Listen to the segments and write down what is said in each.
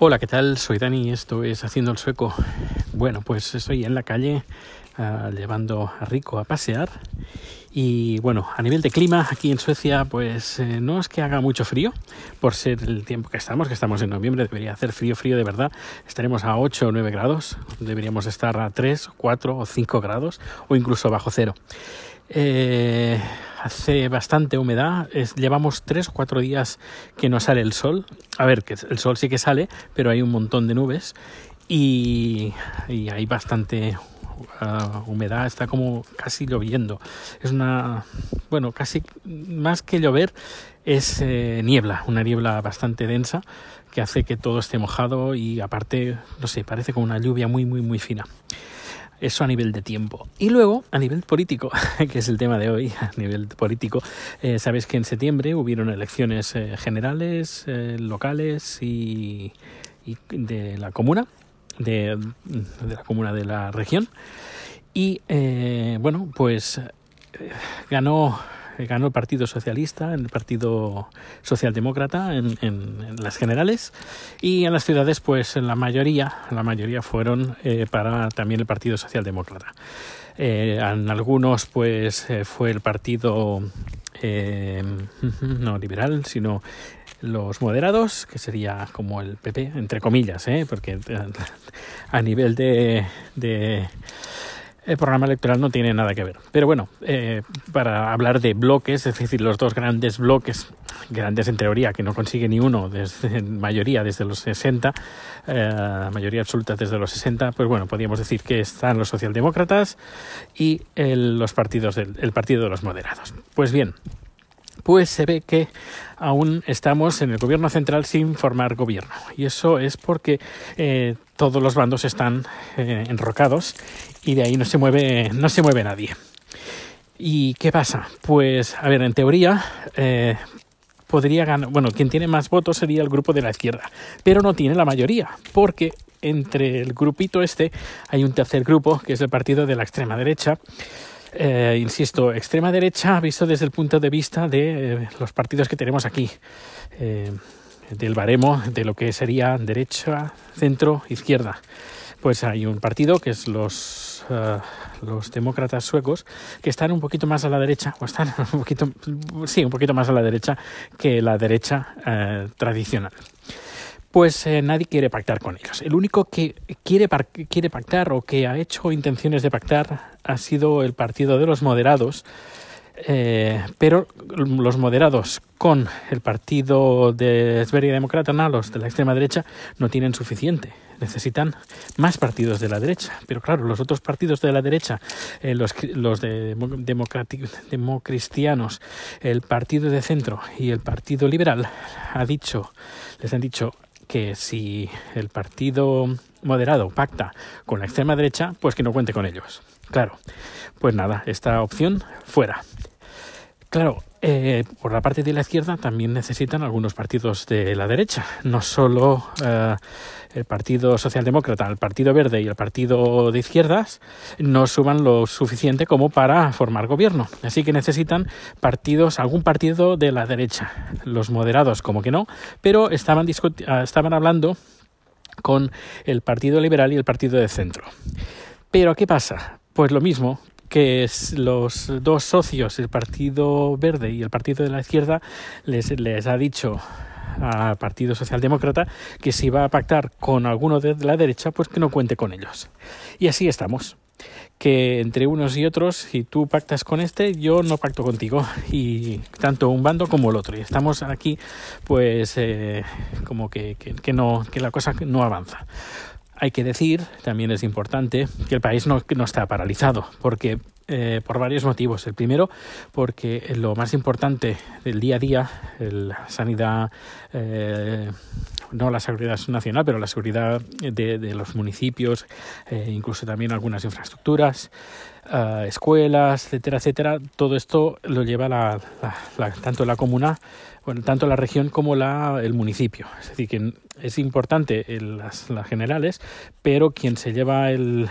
Hola, ¿qué tal? Soy Dani y esto es Haciendo el Sueco. Bueno, pues estoy en la calle uh, llevando a Rico a pasear y bueno, a nivel de clima aquí en Suecia pues eh, no es que haga mucho frío por ser el tiempo que estamos, que estamos en noviembre, debería hacer frío, frío de verdad. Estaremos a 8 o 9 grados, deberíamos estar a 3, 4 o 5 grados o incluso bajo cero. Eh, hace bastante humedad, es, llevamos tres o cuatro días que no sale el sol. A ver, que el sol sí que sale, pero hay un montón de nubes y, y hay bastante uh, humedad, está como casi lloviendo. Es una, bueno, casi más que llover, es eh, niebla, una niebla bastante densa que hace que todo esté mojado y aparte, no sé, parece como una lluvia muy, muy, muy fina. Eso a nivel de tiempo. Y luego, a nivel político, que es el tema de hoy, a nivel político, eh, sabes que en septiembre hubieron elecciones eh, generales, eh, locales y, y, de la comuna, de, de, la comuna de la región. Y bueno, pues ganó ganó el Partido Socialista, el Partido Socialdemócrata en, en, en, las generales y en las ciudades pues la mayoría, la mayoría fueron eh, para también el Partido Socialdemócrata. Eh, en algunos pues eh, fue el Partido eh, no liberal, sino los moderados, que sería como el PP, entre comillas, ¿eh? porque a nivel de, de el programa electoral no tiene nada que ver. Pero bueno, eh, para hablar de bloques, es decir, los dos grandes bloques, grandes en teoría, que no consigue ni uno, desde, mayoría desde los 60, eh, mayoría absoluta desde los 60, pues bueno, podríamos decir que están los socialdemócratas y el, los partidos del el partido de los moderados. Pues bien, pues se ve que aún estamos en el gobierno central sin formar gobierno. Y eso es porque eh, todos los bandos están eh, enrocados y de ahí no se mueve, no se mueve nadie. ¿Y qué pasa? Pues, a ver, en teoría, eh, podría ganar, bueno, quien tiene más votos sería el grupo de la izquierda, pero no tiene la mayoría, porque entre el grupito este hay un tercer grupo, que es el partido de la extrema derecha, eh, insisto, extrema derecha visto desde el punto de vista de eh, los partidos que tenemos aquí, eh, del baremo de lo que sería derecha, centro, izquierda. Pues hay un partido que es los, uh, los demócratas suecos que están un poquito más a la derecha, o están un poquito, sí, un poquito más a la derecha que la derecha uh, tradicional pues eh, nadie quiere pactar con ellos. El único que quiere, quiere pactar o que ha hecho intenciones de pactar ha sido el partido de los moderados, eh, pero los moderados con el partido de Sverige Democrata, los de la extrema derecha, no tienen suficiente. Necesitan más partidos de la derecha. Pero claro, los otros partidos de la derecha, eh, los, los de democristianos, el partido de centro y el partido liberal, ha dicho, les han dicho, que si el partido moderado pacta con la extrema derecha, pues que no cuente con ellos. Claro, pues nada, esta opción fuera. Claro, eh, por la parte de la izquierda también necesitan algunos partidos de la derecha, no solo eh, el Partido Socialdemócrata, el Partido Verde y el Partido de Izquierdas no suban lo suficiente como para formar gobierno. Así que necesitan partidos, algún partido de la derecha. Los moderados, como que no, pero estaban, estaban hablando con el Partido Liberal y el Partido de Centro. Pero ¿qué pasa? Pues lo mismo que los dos socios, el Partido Verde y el Partido de la Izquierda, les, les ha dicho al Partido Socialdemócrata que si va a pactar con alguno de la derecha, pues que no cuente con ellos. Y así estamos. Que entre unos y otros, si tú pactas con este, yo no pacto contigo. Y tanto un bando como el otro. Y estamos aquí, pues, eh, como que, que, que, no, que la cosa no avanza. Hay que decir, también es importante, que el país no, no está paralizado, porque eh, por varios motivos. El primero, porque lo más importante del día a día, la sanidad, eh, no la seguridad nacional, pero la seguridad de, los municipios, eh, incluso también algunas infraestructuras, uh, escuelas, etcétera, etcétera, todo esto lo lleva la, la, tanto la comuna, bueno, tanto la región como la, el municipio. Es decir, que es importante el, las, las generales, pero quien se lleva el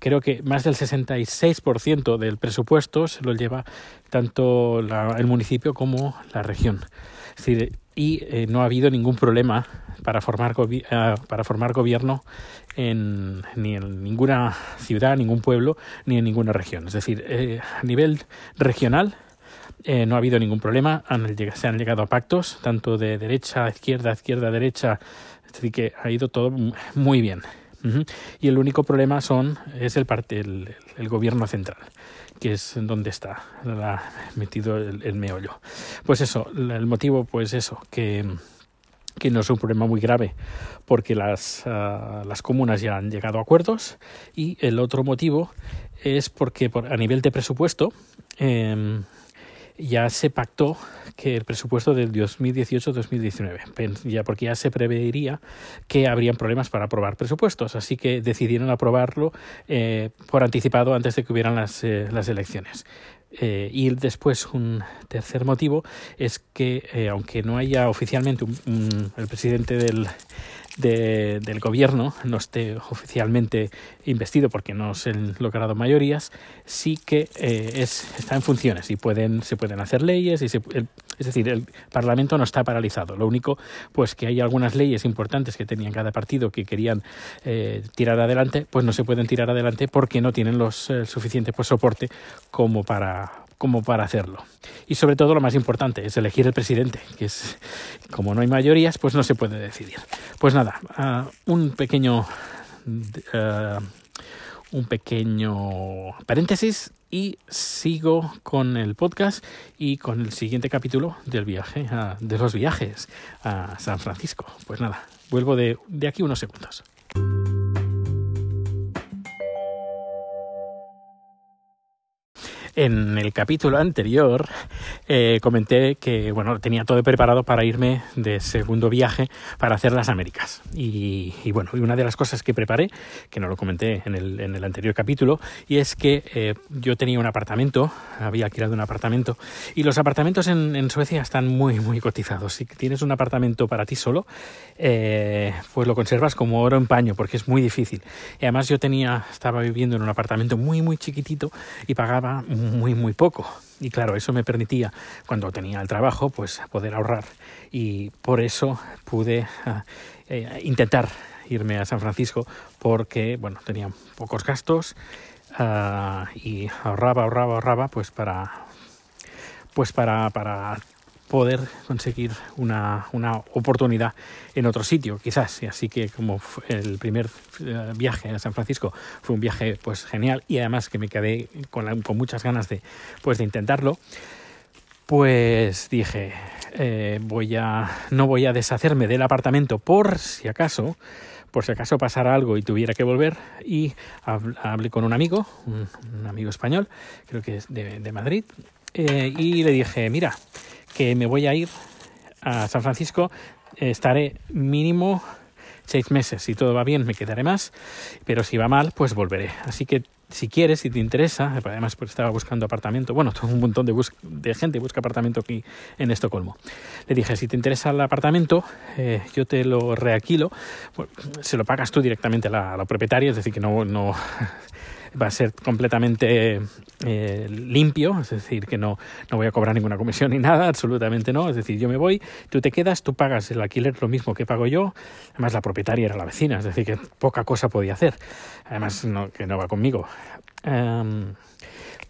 creo que más del 66% del presupuesto se lo lleva tanto la, el municipio como la región. Es decir, y eh, no ha habido ningún problema para formar, eh, para formar gobierno en, ni en ninguna ciudad, ningún pueblo, ni en ninguna región. Es decir, eh, a nivel regional no ha habido ningún problema, se han llegado a pactos, tanto de derecha a izquierda, izquierda a derecha, es decir, que ha ido todo muy bien. Y el único problema son es el, parte, el gobierno central que es donde está metido el, meollo. Pues eso, el motivo, pues eso, que, que no es un problema muy grave porque las, ah, las comunas ya han llegado a acuerdos y el otro motivo es porque por, a nivel de presupuesto eh, ya se pactó que el presupuesto del 2018-2019, ya porque ya se prevería que habrían problemas para aprobar presupuestos, así que decidieron aprobarlo eh, por anticipado antes de que hubieran las, eh, las elecciones. Eh, y después un tercer motivo es que aunque no haya oficialmente un, el presidente del, del gobierno no esté oficialmente investido porque no se han logrado mayorías, sí que eh, es, está en funciones y pueden, se pueden hacer leyes. Y es decir, el Parlamento no está paralizado. Lo único, pues que hay algunas leyes importantes que tenían cada partido que querían eh, tirar adelante, pues no se pueden tirar adelante porque no tienen los el suficiente pues, soporte como para, como para hacerlo. Y sobre todo lo más importante es elegir el presidente, que es como no hay mayorías, pues no se puede decidir. Pues nada, ah, un pequeño ah, un pequeño paréntesis y sigo con el podcast y con el siguiente capítulo del viaje de los viajes a San Francisco. Pues nada, vuelvo de, de aquí unos segundos. En el capítulo anterior eh, comenté que bueno tenía todo preparado para irme de segundo viaje para hacer las Américas. Y, bueno, y una de las cosas que preparé, que no lo comenté en el, en el anterior capítulo, y es que eh, yo tenía un apartamento, había alquilado un apartamento, y los apartamentos en, Suecia están muy, muy cotizados. Si tienes un apartamento para ti solo, eh, pues lo conservas como oro en paño, porque es muy difícil. Además yo tenía, estaba viviendo en un apartamento muy, muy chiquitito y pagaba muy, muy poco. Y claro, eso me permitía, cuando tenía el trabajo, pues poder ahorrar. Y por eso pude ah, eh, intentar irme a San Francisco porque, bueno, tenía pocos gastos ah, y ahorraba, ahorraba, ahorraba, pues para, pues para, para poder conseguir una, una, oportunidad en otro sitio, quizás. Así que como el primer eh, viaje a San Francisco fue un viaje pues genial y además que me quedé con, con muchas ganas de, pues, de intentarlo, pues dije, eh, voy a, no voy a deshacerme del apartamento por si acaso, por si acaso pasara algo y tuviera que volver. Y hablé con un amigo, un, amigo español, creo que es de, Madrid, eh, y le dije, mira, que me voy a ir a San Francisco, estaré mínimo seis meses. Si todo va bien, me quedaré más, pero si va mal, pues volveré. Así que si quieres, si te interesa, además pues estaba buscando apartamento, bueno, un montón de, gente busca apartamento aquí en Estocolmo. Le dije, si te interesa el apartamento, eh, yo te lo reaquilo, se lo pagas tú directamente a la, a propietaria, es decir, que no, no va a ser completamente eh, limpio, es decir, que no, no voy a cobrar ninguna comisión ni nada, absolutamente no, es decir, yo me voy, tú te quedas, tú pagas el alquiler lo mismo que pago yo, además la propietaria era la vecina, es decir, que poca cosa podía hacer, además no, que no va conmigo. Em,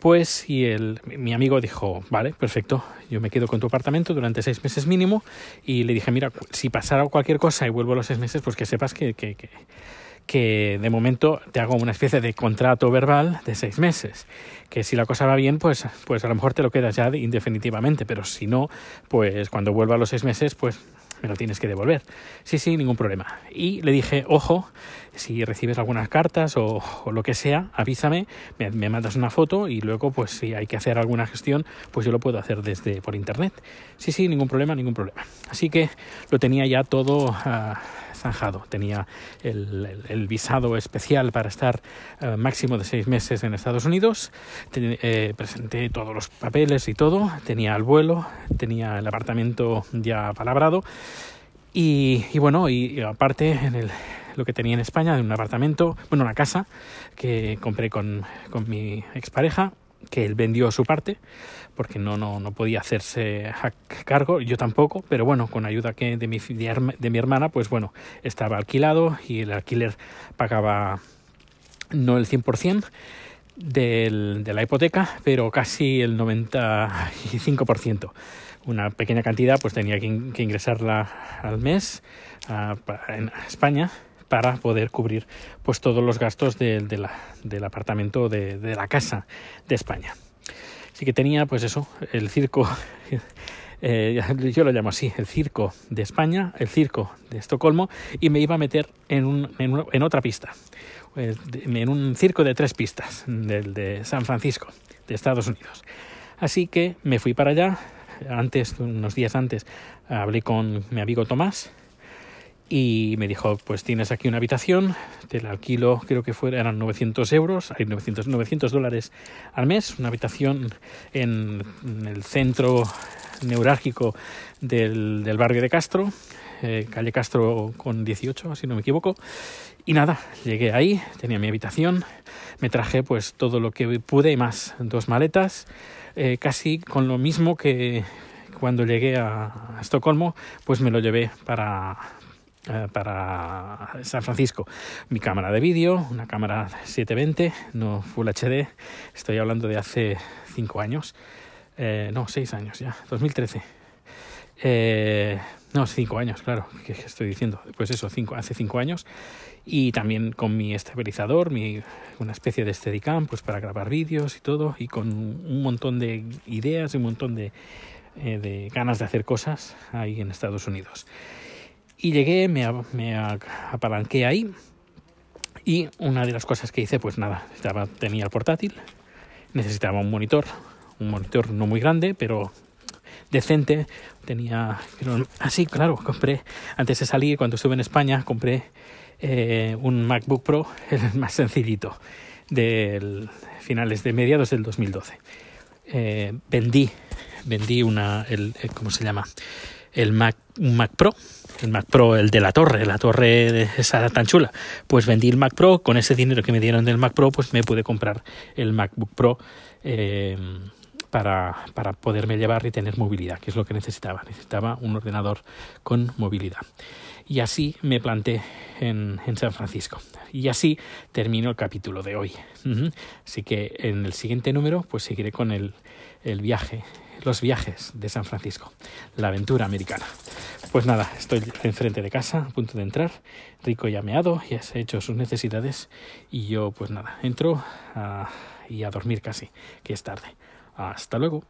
pues y el, mi amigo dijo, vale, perfecto, yo me quedo con tu apartamento durante seis meses mínimo y le dije, mira, si pasara cualquier cosa y vuelvo los seis meses, pues que sepas que, que, que que de momento te hago una especie de contrato verbal de seis meses. Que si la cosa va bien, pues, pues a lo mejor te lo quedas ya indefinitivamente, pero si no, pues cuando vuelva a los seis meses, pues me lo tienes que devolver. Sí, sí, ningún problema. Y le dije, ojo, si recibes algunas cartas o, lo que sea, avísame, me, mandas una foto y luego, pues si hay que hacer alguna gestión, pues yo lo puedo hacer desde por internet. Sí, sí, ningún problema, ningún problema. Así que lo tenía ya todo ah, Tenía el, visado especial para estar ah, máximo de seis meses en Estados Unidos. Eh, presenté todos los papeles y todo. Tenía el vuelo, tenía el apartamento ya palabrado. Y, bueno, y, aparte en el, lo que tenía en España, en un apartamento, bueno, una casa que compré con, con mi expareja, que él vendió su parte porque no, no, no podía hacerse cargo, yo tampoco, pero bueno, con ayuda que de, mi, de mi hermana, pues bueno, estaba alquilado y el alquiler pagaba no el 100% del, de la hipoteca, pero casi el 95%. Una pequeña cantidad pues tenía que, ingresarla al mes en España para poder cubrir pues todos los gastos del apartamento de, de, la casa de España. Así que tenía pues eso, el circo, eh, yo lo llamo así, el circo de España, el circo de Estocolmo y me iba a meter en, un, en, otra pista, pues, en un circo de tres pistas, del de San Francisco, de Estados Unidos. Así que me fui para allá, antes, unos días antes, hablé con mi amigo Tomás y me dijo, pues tienes aquí una habitación, te la alquilo, creo que fueran eran 900 euros, hay 900, 900 dólares al mes, una habitación en, el centro neurálgico del, del barrio de Castro, eh, calle Castro con 18, si no me equivoco. Y nada, llegué ahí, tenía mi habitación, me traje pues todo lo que pude más, dos maletas, eh, casi con lo mismo que cuando llegué a, Estocolmo, pues me lo llevé para, eh, para San Francisco. Mi cámara de vídeo, una cámara 720, no Full HD, estoy hablando de hace cinco años, no, seis años ya, 2013. Eh, no, cinco años, claro, que estoy diciendo. Pues eso, cinco, hace cinco años. Y también con mi estabilizador, mi, una especie de Steadicam, pues para grabar vídeos y todo. Y con un montón de ideas y un montón de, eh, de ganas de hacer cosas ahí en Estados Unidos. Y llegué, me, me apalanqué ahí. Y una de las cosas que hice, pues nada, estaba, tenía el portátil, necesitaba un monitor, un monitor no muy grande, pero decente. Tenía, así, ah, claro, compré, antes de salir, cuando estuve en España, compré eh, un MacBook Pro, el más sencillito, de finales de mediados del 2012. Eh, vendí, vendí una, el, ¿cómo se llama? El Mac, un Mac Pro, el Mac Pro, el de la torre, la torre esa tan chula. Pues vendí el Mac Pro, con ese dinero que me dieron del Mac Pro, pues me pude comprar el MacBook Pro. Eh, para, para poderme llevar y tener movilidad, que es lo que necesitaba. Necesitaba un ordenador con movilidad. Y así me planté en, San Francisco. Y así termino el capítulo de hoy. Así que en el siguiente número pues seguiré con el, el viaje, los viajes de San Francisco, la aventura americana. Pues nada, estoy enfrente de casa, a punto de entrar. Rico ya meado, ya se ha hecho sus necesidades. Y yo, pues nada, entro y a dormir casi, que es tarde. Hasta luego.